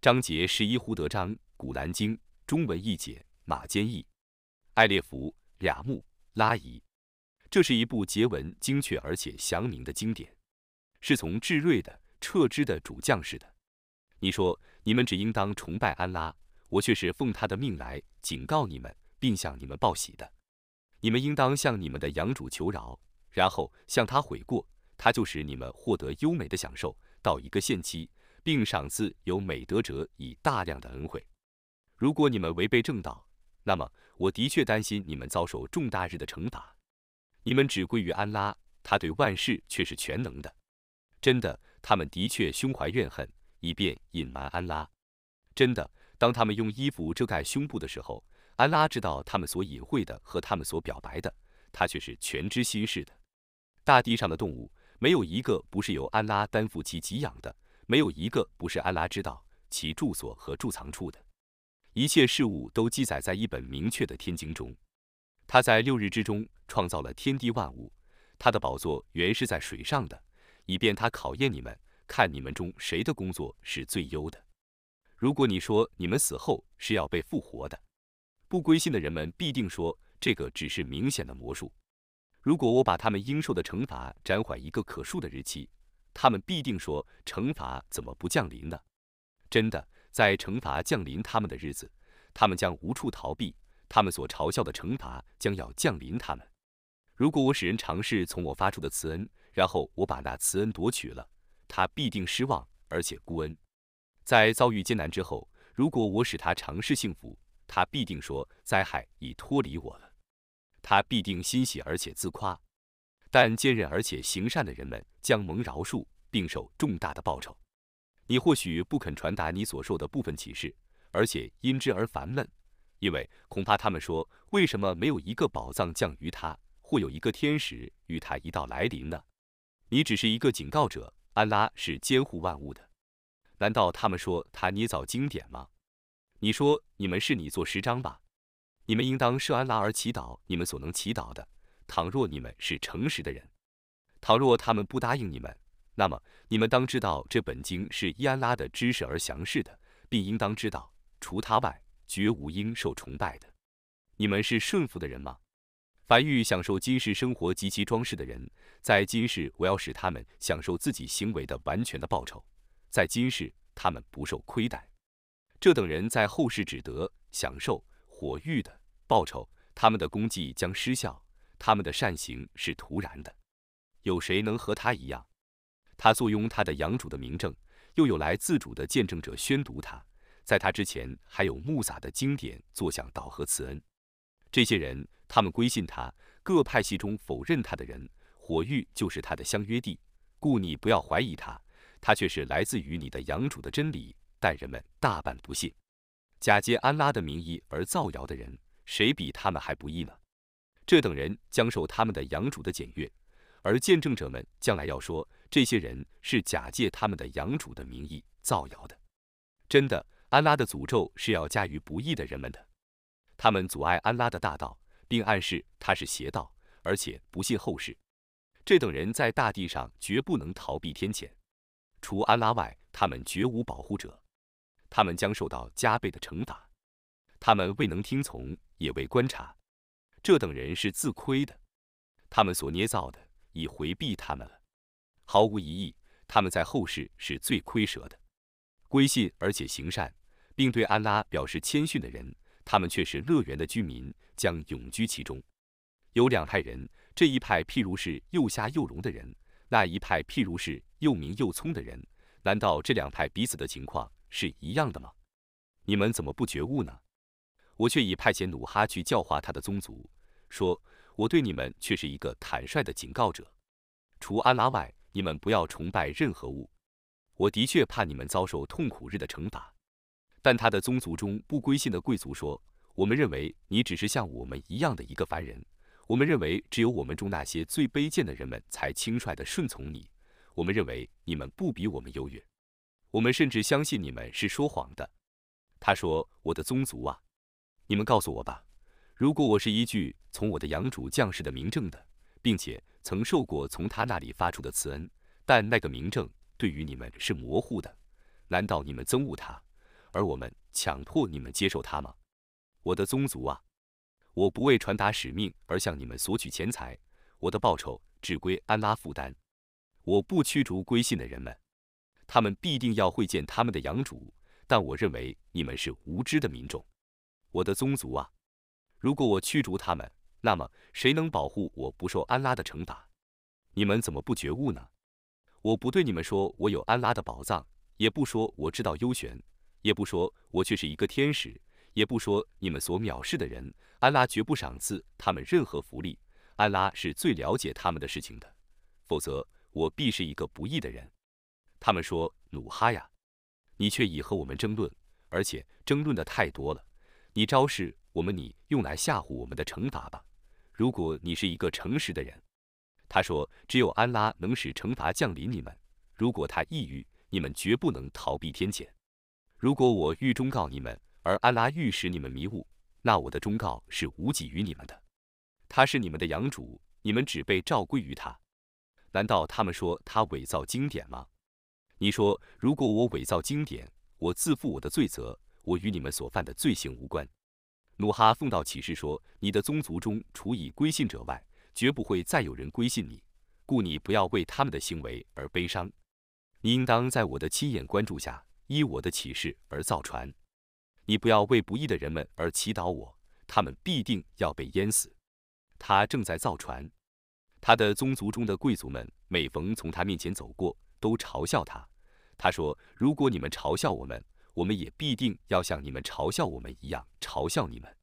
章节十一胡德章，古兰经中文译解，马坚译，艾列弗俩木拉伊。这是一部结文精确而且详明的经典，是从智睿的、撤之的主将士的。你说你们只应当崇拜安拉，我却是奉他的命来警告你们，并向你们报喜的。你们应当向你们的养主求饶，然后向他悔过，他就使你们获得优美的享受，到一个限期。并赏赐有美德者以大量的恩惠。如果你们违背正道，那么我的确担心你们遭受重大日的惩罚。你们只归于安拉，他对万事却是全能的。真的，他们的确胸怀怨恨，以便隐瞒安拉。真的，当他们用衣服遮盖胸部的时候，安拉知道他们所隐晦的和他们所表白的，他却是全知心事的。大地上的动物，没有一个不是由安拉担负其给养的。没有一个不是安拉知道其住所和贮藏处的，一切事物都记载在一本明确的天经中。他在六日之中创造了天地万物，他的宝座原是在水上的，以便他考验你们，看你们中谁的工作是最优的。如果你说你们死后是要被复活的，不归信的人们必定说这个只是明显的魔术。如果我把他们应受的惩罚暂缓一个可数的日期。他们必定说：“惩罚怎么不降临呢？”真的，在惩罚降临他们的日子，他们将无处逃避。他们所嘲笑的惩罚将要降临他们。如果我使人尝试从我发出的慈恩，然后我把那慈恩夺取了，他必定失望而且孤恩。在遭遇艰难之后，如果我使他尝试幸福，他必定说：“灾害已脱离我了。”他必定欣喜而且自夸。但坚韧而且行善的人们将蒙饶恕，并受重大的报酬。你或许不肯传达你所受的部分启示，而且因之而烦闷，因为恐怕他们说：“为什么没有一个宝藏降于他，或有一个天使与他一道来临呢？”你只是一个警告者，安拉是监护万物的。难道他们说他捏造经典吗？你说你们是你做十章吧？你们应当设安拉而祈祷你们所能祈祷的。倘若你们是诚实的人，倘若他们不答应你们，那么你们当知道这本经是伊安拉的知识而详示的，并应当知道，除他外，绝无应受崇拜的。你们是顺服的人吗？凡欲享受今世生活及其装饰的人，在今世我要使他们享受自己行为的完全的报酬，在今世他们不受亏待。这等人在后世只得享受火狱的报酬，他们的功绩将失效。他们的善行是徒然的，有谁能和他一样？他坐拥他的养主的名证，又有来自主的见证者宣读他，在他之前还有穆萨的经典作响导和慈恩。这些人，他们归信他，各派系中否认他的人，火狱就是他的相约地。故你不要怀疑他，他却是来自于你的养主的真理。但人们大半不信，假借安拉的名义而造谣的人，谁比他们还不易呢？这等人将受他们的养主的检阅，而见证者们将来要说，这些人是假借他们的养主的名义造谣的。真的，安拉的诅咒是要加于不义的人们的。他们阻碍安拉的大道，并暗示他是邪道，而且不信后世。这等人在大地上绝不能逃避天谴，除安拉外，他们绝无保护者。他们将受到加倍的惩罚。他们未能听从，也未观察。这等人是自亏的，他们所捏造的已回避他们了。毫无疑义，他们在后世是最亏折的。归信而且行善，并对安拉表示谦逊的人，他们却是乐园的居民，将永居其中。有两派人，这一派譬如是又瞎又聋的人，那一派譬如是又明又聪的人。难道这两派彼此的情况是一样的吗？你们怎么不觉悟呢？我却已派遣努哈去教化他的宗族，说：“我对你们却是一个坦率的警告者，除安拉外，你们不要崇拜任何物。我的确怕你们遭受痛苦日的惩罚。”但他的宗族中不归信的贵族说：“我们认为你只是像我们一样的一个凡人。我们认为只有我们中那些最卑贱的人们才轻率地顺从你。我们认为你们不比我们优越。我们甚至相信你们是说谎的。”他说：“我的宗族啊！”你们告诉我吧，如果我是依据从我的养主将士的名证的，并且曾受过从他那里发出的慈恩，但那个名证对于你们是模糊的，难道你们憎恶他？而我们强迫你们接受他吗？我的宗族啊，我不为传达使命而向你们索取钱财，我的报酬只归安拉负担。我不驱逐归信的人们，他们必定要会见他们的养主，但我认为你们是无知的民众。我的宗族啊，如果我驱逐他们，那么谁能保护我不受安拉的惩罚？你们怎么不觉悟呢？我不对你们说我有安拉的宝藏，也不说我知道幽玄，也不说我却是一个天使，也不说你们所藐视的人，安拉绝不赏赐他们任何福利。安拉是最了解他们的事情的，否则我必是一个不义的人。他们说：“努哈呀，你却已和我们争论，而且争论的太多了。你昭示我们，你用来吓唬我们的惩罚吧。如果你是一个诚实的人。”他说：“只有安拉能使惩罚降临你们。如果他抑郁，你们绝不能逃避天谴。如果我欲忠告你们，而安拉欲使你们迷雾，那我的忠告是无济于你们的。他是你们的养主，你们只被召归于他。难道他们说他伪造经典吗？你说，如果我伪造经典，我自负我的罪责，我与你们所犯的罪行无关。”努哈奉道启示说：“你的宗族中，除以归信者外。”绝不会再有人归信你，故你不要为他们的行为而悲伤。你应当在我的亲眼关注下，依我的启示而造船。你不要为不义的人们而祈祷我，他们必定要被淹死。他正在造船，他的宗族中的贵族们每逢从他面前走过，都嘲笑他。他说：“如果你们嘲笑我们，我们也必定要像你们嘲笑我们一样嘲笑你们。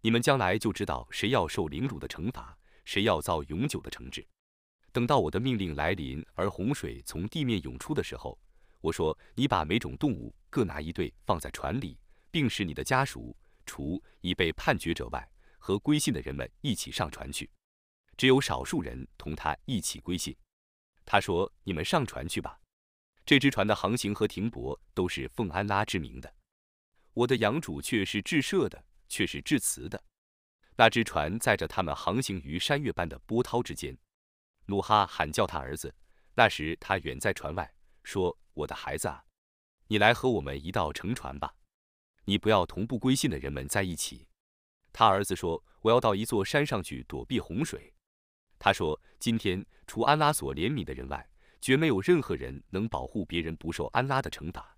你们将来就知道谁要受凌辱的惩罚。”谁要遭永久的惩治？等到我的命令来临，而洪水从地面涌出的时候，我说：“你把每种动物各拿一对放在船里，并使你的家属，除已被判决者外，和归信的人们一起上船去。只有少数人同他一起归信。”他说：“你们上船去吧。这只船的航行和停泊都是奉安拉之名的。我的养主却是致赦的，却是致慈的。”那只船载着他们航行于山岳般的波涛之间。努哈喊叫他儿子，那时他远在船外，说：“我的孩子啊，你来和我们一道乘船吧。你不要同不归信的人们在一起。”他儿子说：“我要到一座山上去躲避洪水。”他说：“今天除安拉所怜悯的人外，绝没有任何人能保护别人不受安拉的惩罚。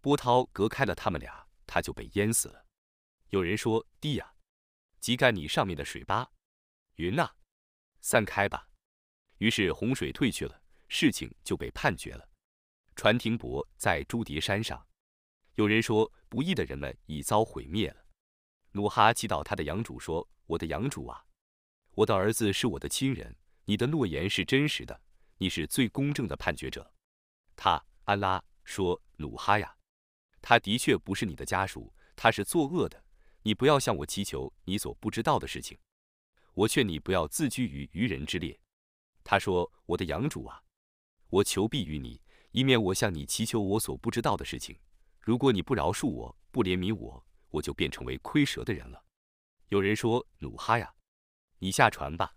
波涛隔开了他们俩，他就被淹死了。”有人说：“地呀。”挤干你上面的水吧，云呐，散开吧。于是洪水退去了，事情就被判决了。船停泊在朱迪山上。有人说，不义的人们已遭毁灭了。努哈祈祷他的养主说：“我的养主啊，我的儿子是我的亲人，你的诺言是真实的，你是最公正的判决者。”他安拉说：“努哈呀，他的确不是你的家属，他是作恶的。”你不要向我祈求你所不知道的事情，我劝你不要自居于愚人之列。他说：“我的养主啊，我求必于你，以免我向你祈求我所不知道的事情。如果你不饶恕我，不怜悯我，我就变成为亏折的人了。”有人说：“努哈呀，你下船吧，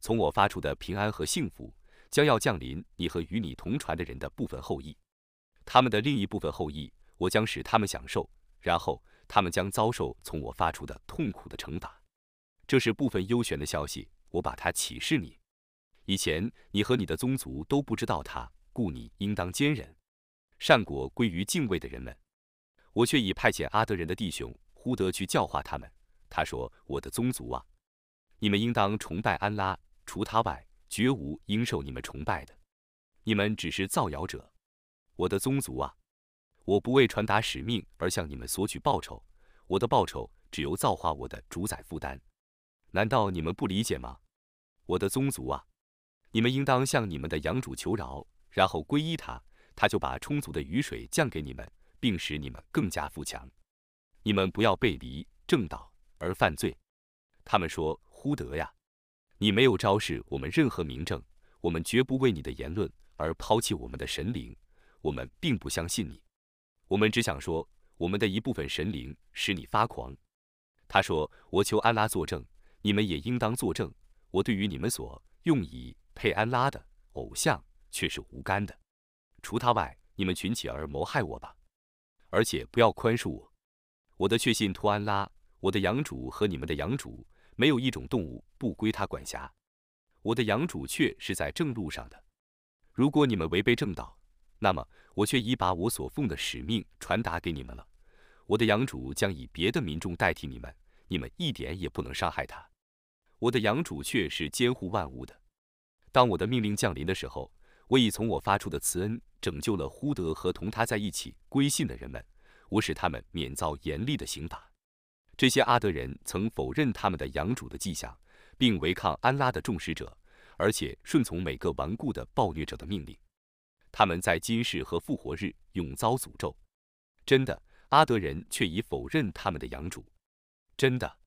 从我发出的平安和幸福将要降临你和与你同船的人的部分后裔，他们的另一部分后裔，我将使他们享受，然后。”他们将遭受从我发出的痛苦的惩罚，这是部分优玄的消息，我把它启示你。以前你和你的宗族都不知道它，故你应当坚忍。善果归于敬畏的人们，我却已派遣阿德人的弟兄呼德去教化他们。他说：“我的宗族啊，你们应当崇拜安拉，除他外，绝无应受你们崇拜的。你们只是造谣者。我的宗族啊。”我不为传达使命而向你们索取报酬，我的报酬只由造化我的主宰负担。难道你们不理解吗？我的宗族啊，你们应当向你们的养主求饶，然后皈依他，他就把充足的雨水降给你们，并使你们更加富强。你们不要背离正道而犯罪。他们说：“呼德呀，你没有昭示我们任何明证，我们绝不为你的言论而抛弃我们的神灵，我们并不相信你。”我们只想说，我们的一部分神灵使你发狂。他说：“我求安拉作证，你们也应当作证。我对于你们所用以配安拉的偶像却是无干的。除他外，你们群起而谋害我吧。而且不要宽恕我。我的确信托安拉，我的养主和你们的养主，没有一种动物不归他管辖。我的养主却是在正路上的。如果你们违背正道，那么我却已把我所奉的使命传达给你们了。我的养主将以别的民众代替你们，你们一点也不能伤害他。我的养主却是监护万物的。当我的命令降临的时候，我已从我发出的慈恩拯救了呼德和同他在一起归信的人们，我使他们免遭严厉的刑罚。这些阿德人曾否认他们的养主的迹象，并违抗安拉的众使者，而且顺从每个顽固的暴虐者的命令。他们在今世和复活日永遭诅咒。真的，阿德人却已否认他们的养主。真的，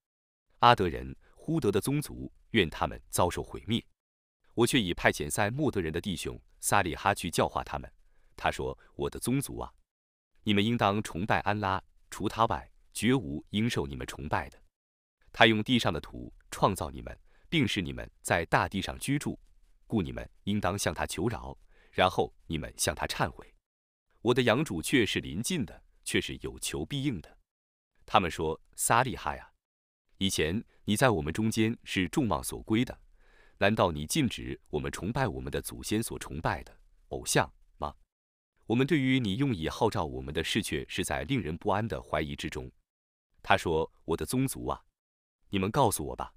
阿德人呼德的宗族愿他们遭受毁灭。我却已派遣塞莫德人的弟兄萨利哈去教化他们。他说：“我的宗族啊，你们应当崇拜安拉，除他外，绝无应受你们崇拜的。他用地上的土创造你们，并使你们在大地上居住，故你们应当向他求饶。”然后你们向他忏悔，我的养主却是临近的，却是有求必应的。他们说：“撒利哈呀，以前你在我们中间是众望所归的，难道你禁止我们崇拜我们的祖先所崇拜的偶像吗？我们对于你用以号召我们的事，却是在令人不安的怀疑之中。”他说：“我的宗族啊，你们告诉我吧，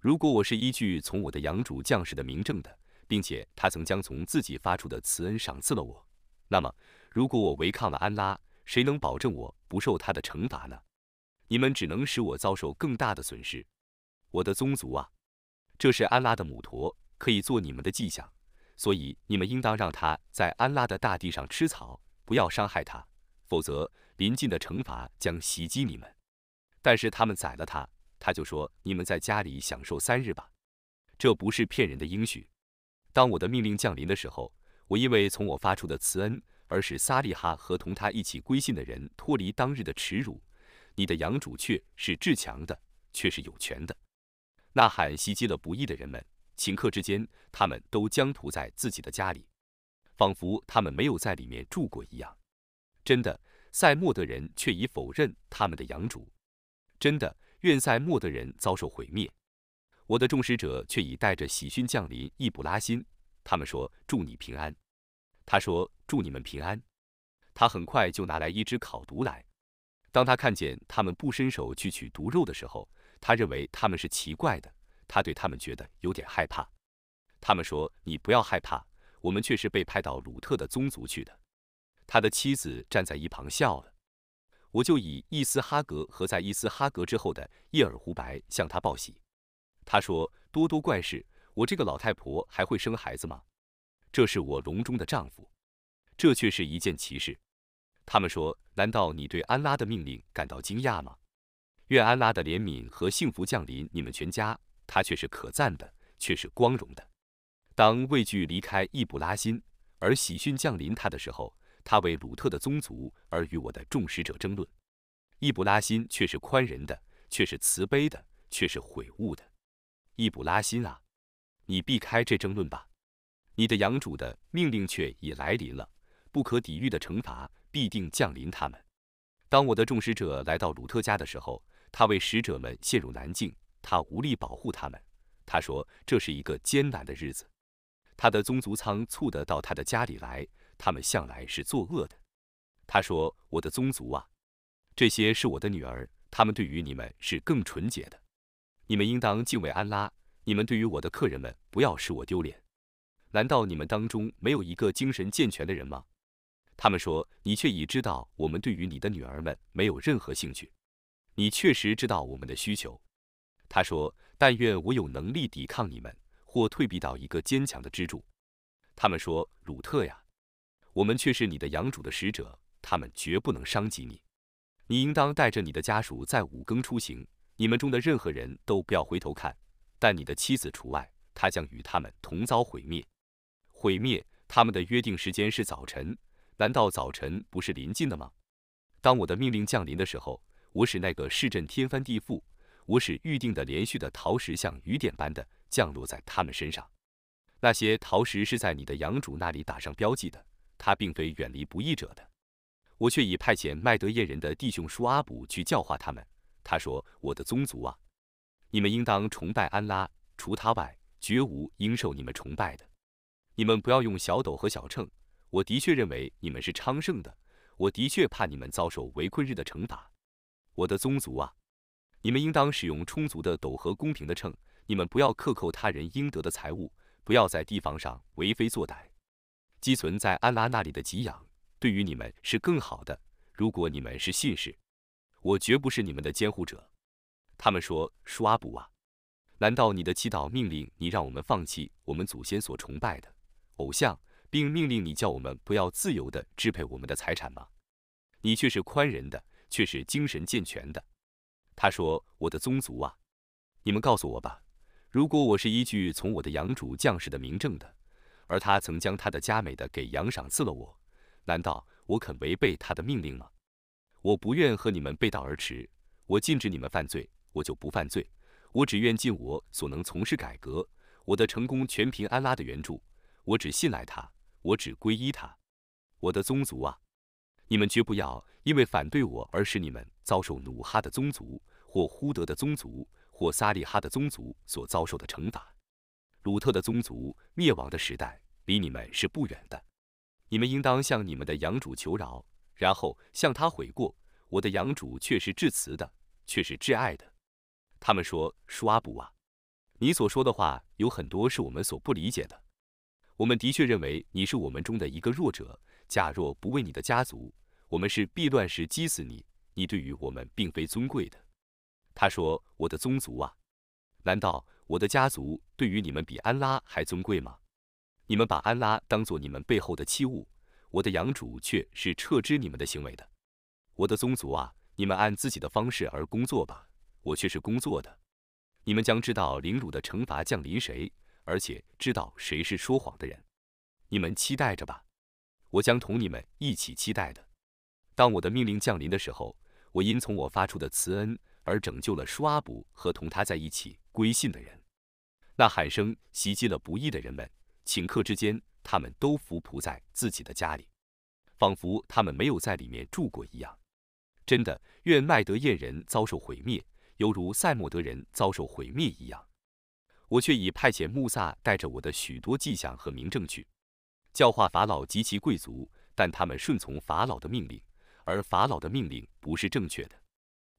如果我是依据从我的养主将士的名证的。”并且他曾将从自己发出的慈恩赏赐了我。那么，如果我违抗了安拉，谁能保证我不受他的惩罚呢？你们只能使我遭受更大的损失。我的宗族啊，这是安拉的母驼，可以做你们的迹象，所以你们应当让他在安拉的大地上吃草，不要伤害他，否则临近的惩罚将袭击你们。但是他们宰了他，他就说：“你们在家里享受三日吧。”这不是骗人的应许。当我的命令降临的时候，我因为从我发出的慈恩，而使撒利哈和同他一起归信的人脱离当日的耻辱。你的养主却是至强的，却是有权的。呐喊袭击了不义的人们，顷刻之间，他们都将屠在自己的家里，仿佛他们没有在里面住过一样。真的，塞莫德人却已否认他们的养主。真的，愿塞莫的人遭受毁灭。我的众使者却已带着喜讯降临易卜拉欣，他们说祝你平安。他说祝你们平安。他很快就拿来一只烤毒来。当他看见他们不伸手去取毒肉的时候，他认为他们是奇怪的。他对他们觉得有点害怕。他们说你不要害怕，我们却是被派到鲁特的宗族去的。他的妻子站在一旁笑了。我就以伊斯哈格和在伊斯哈格之后的叶尔胡白向他报喜。他说：“多多怪事，我这个老太婆还会生孩子吗？这是我笼中的丈夫，这却是一件奇事。”他们说：“难道你对安拉的命令感到惊讶吗？愿安拉的怜悯和幸福降临你们全家，他却是可赞的，却是光荣的。”当畏惧离开易卜拉欣，而喜讯降临他的时候，他为鲁特的宗族而与我的众使者争论。易卜拉欣却是宽仁的，却是慈悲的，却是悔悟的。易卜拉欣啊，你避开这争论吧。你的养主的命令却已来临了，不可抵御的惩罚必定降临他们。当我的众使者来到鲁特家的时候，他为使者们陷入难境，他无力保护他们。他说这是一个艰难的日子。他的宗族仓促地到他的家里来，他们向来是作恶的。他说我的宗族啊，这些是我的女儿，他们对于你们是更纯洁的。你们应当敬畏安拉。你们对于我的客人们，不要使我丢脸。难道你们当中没有一个精神健全的人吗？他们说，你却已知道我们对于你的女儿们没有任何兴趣。你确实知道我们的需求。他说，但愿我有能力抵抗你们，或退避到一个坚强的支柱。他们说，鲁特呀，我们却是你的养主的使者，他们绝不能伤及你。你应当带着你的家属在五更出行。你们中的任何人都不要回头看，但你的妻子除外，她将与他们同遭毁灭。毁灭他们的约定时间是早晨，难道早晨不是临近的吗？当我的命令降临的时候，我使那个市镇天翻地覆，我使预定的连续的陶石像雨点般的降落在他们身上。那些陶石是在你的养主那里打上标记的，他并非远离不义者的。我却已派遣麦德耶人的弟兄舒阿卜去教化他们。他说：“我的宗族啊，你们应当崇拜安拉，除他外，绝无应受你们崇拜的。你们不要用小斗和小秤。我的确认为你们是昌盛的，我的确怕你们遭受围困日的惩罚。我的宗族啊，你们应当使用充足的斗和公平的秤。你们不要克扣他人应得的财物，不要在地方上为非作歹。积存在安拉那里的给养。”对于你们是更好的。如果你们是信士，我绝不是你们的监护者。他们说：“舒阿卜啊，难道你的祈祷命令你让我们放弃我们祖先所崇拜的偶像，并命令你叫我们不要自由地支配我们的财产吗？你却是宽仁的，却是精神健全的。”他说：“我的宗族啊，你们告诉我吧，如果我是依据从我的养主将士的明证的，而他曾将他的佳美的给养赏赐了我。”难道我肯违背他的命令吗？我不愿和你们背道而驰。我禁止你们犯罪，我就不犯罪。我只愿尽我所能从事改革。我的成功全凭安拉的援助。我只信赖他，我只皈依他。我的宗族啊，你们绝不要因为反对我而使你们遭受努哈的宗族，或呼德的宗族，或撒利哈的宗族所遭受的惩罚。鲁特的宗族灭亡的时代离你们是不远的。你们应当向你们的养主求饶，然后向他悔过。我的养主却是至慈的，却是挚爱的。他们说：“舒阿卜啊，你所说的话有很多是我们所不理解的。我们的确认为你是我们中的一个弱者。假若不为你的家族，我们是必乱时击死你。你对于我们并非尊贵的。”他说：“我的宗族啊，难道我的家族对于你们比安拉还尊贵吗？”你们把安拉当做你们背后的器物，我的养主却是撤之你们的行为的。我的宗族啊，你们按自己的方式而工作吧，我却是工作的。你们将知道凌辱的惩罚降临谁，而且知道谁是说谎的人。你们期待着吧，我将同你们一起期待的。当我的命令降临的时候，我因从我发出的慈恩而拯救了舒阿卜和同他在一起归信的人。那喊声袭击了不义的人们。顷刻之间，他们都伏仆在自己的家里，仿佛他们没有在里面住过一样。真的，愿麦德燕人遭受毁灭，犹如塞莫德人遭受毁灭一样。我却已派遣穆萨带着我的许多迹象和明证去教化法老及其贵族，但他们顺从法老的命令，而法老的命令不是正确的。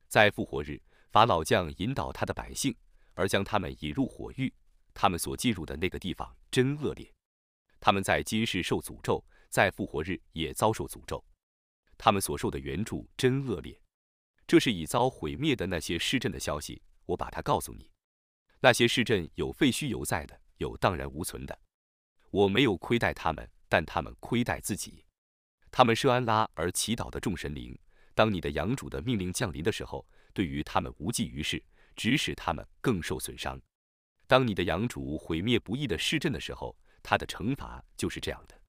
在复活日，法老将引导他的百姓，而将他们引入火狱。他们所进入的那个地方真恶劣，他们在今世受诅咒，在复活日也遭受诅咒。他们所受的援助真恶劣。这是已遭毁灭的那些市镇的消息，我把它告诉你。那些市镇有废墟犹在的，有荡然无存的。我没有亏待他们，但他们亏待自己。他们设安拉而祈祷的众神灵，当你的养主的命令降临的时候，对于他们无济于事，只使他们更受损伤。当你的养主毁灭不义的市镇的时候，他的惩罚就是这样的。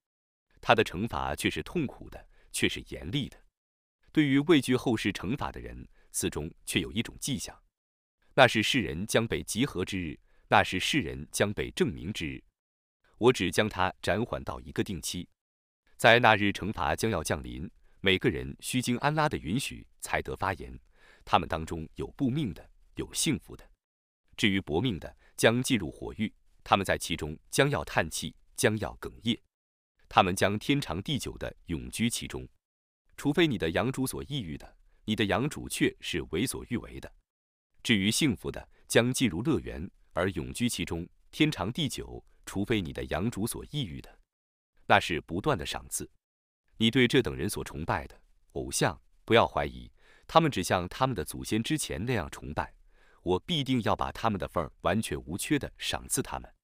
他的惩罚却是痛苦的，却是严厉的。对于畏惧后世惩罚的人，此中却有一种迹象：那是世人将被集合之日，那是世人将被证明之日。我只将它暂缓到一个定期，在那日惩罚将要降临，每个人需经安拉的允许才得发言。他们当中有不命的，有幸福的。至于薄命的，将进入火狱，他们在其中将要叹气，将要哽咽，他们将天长地久的永居其中，除非你的养主所抑郁的，你的养主却是为所欲为的。至于幸福的，将进入乐园而永居其中，天长地久，除非你的养主所抑郁的，那是不断的赏赐。你对这等人所崇拜的偶像，不要怀疑，他们只像他们的祖先之前那样崇拜。我必定要把他们的份儿完全无缺的赏赐他们，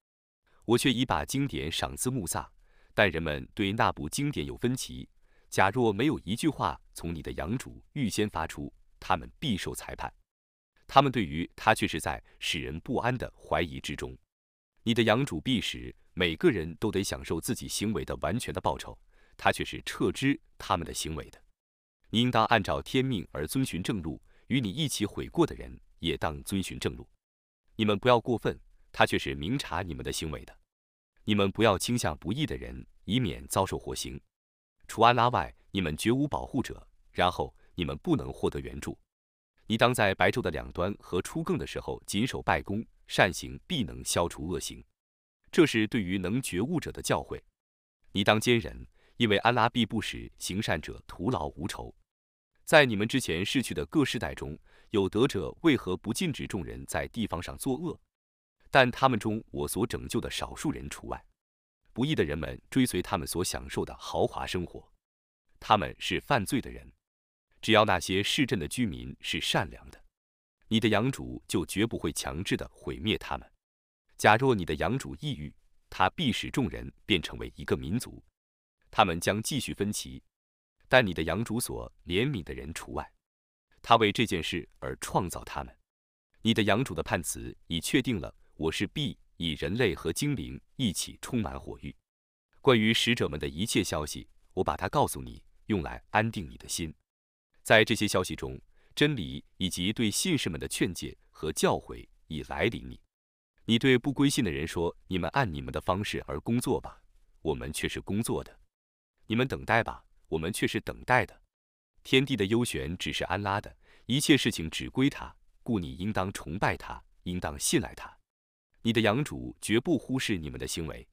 我却已把经典赏赐穆萨，但人们对那部经典有分歧。假若没有一句话从你的养主预先发出，他们必受裁判。他们对于他却是在使人不安的怀疑之中。你的养主必使每个人都得享受自己行为的完全的报酬，他却是撤之他们的行为的。你应当按照天命而遵循正路，与你一起悔过的人。也当遵循正路，你们不要过分，他却是明察你们的行为的。你们不要倾向不义的人，以免遭受火刑。除安拉外，你们绝无保护者。然后你们不能获得援助。你当在白昼的两端和初更的时候谨守拜功，善行必能消除恶行。这是对于能觉悟者的教诲。你当坚忍，因为安拉必不使行善者徒劳无酬。在你们之前逝去的各世代中，有德者为何不禁止众人在地方上作恶？但他们中我所拯救的少数人除外。不义的人们追随他们所享受的豪华生活，他们是犯罪的人。只要那些市镇的居民是善良的，你的养主就绝不会强制的毁灭他们。假若你的养主抑郁，他必使众人变成为一个民族，他们将继续分歧。但你的养主所怜悯的人除外，他为这件事而创造他们。你的养主的判词已确定了，我是必以人类和精灵一起充满火域。关于使者们的一切消息，我把它告诉你，用来安定你的心。在这些消息中，真理以及对信士们的劝诫和教诲已来临你。你对不归信的人说：“你们按你们的方式而工作吧，我们却是工作的；你们等待吧。”我们却是等待的，天地的优选只是安拉的，一切事情只归他，故你应当崇拜他，应当信赖他。你的养主绝不忽视你们的行为。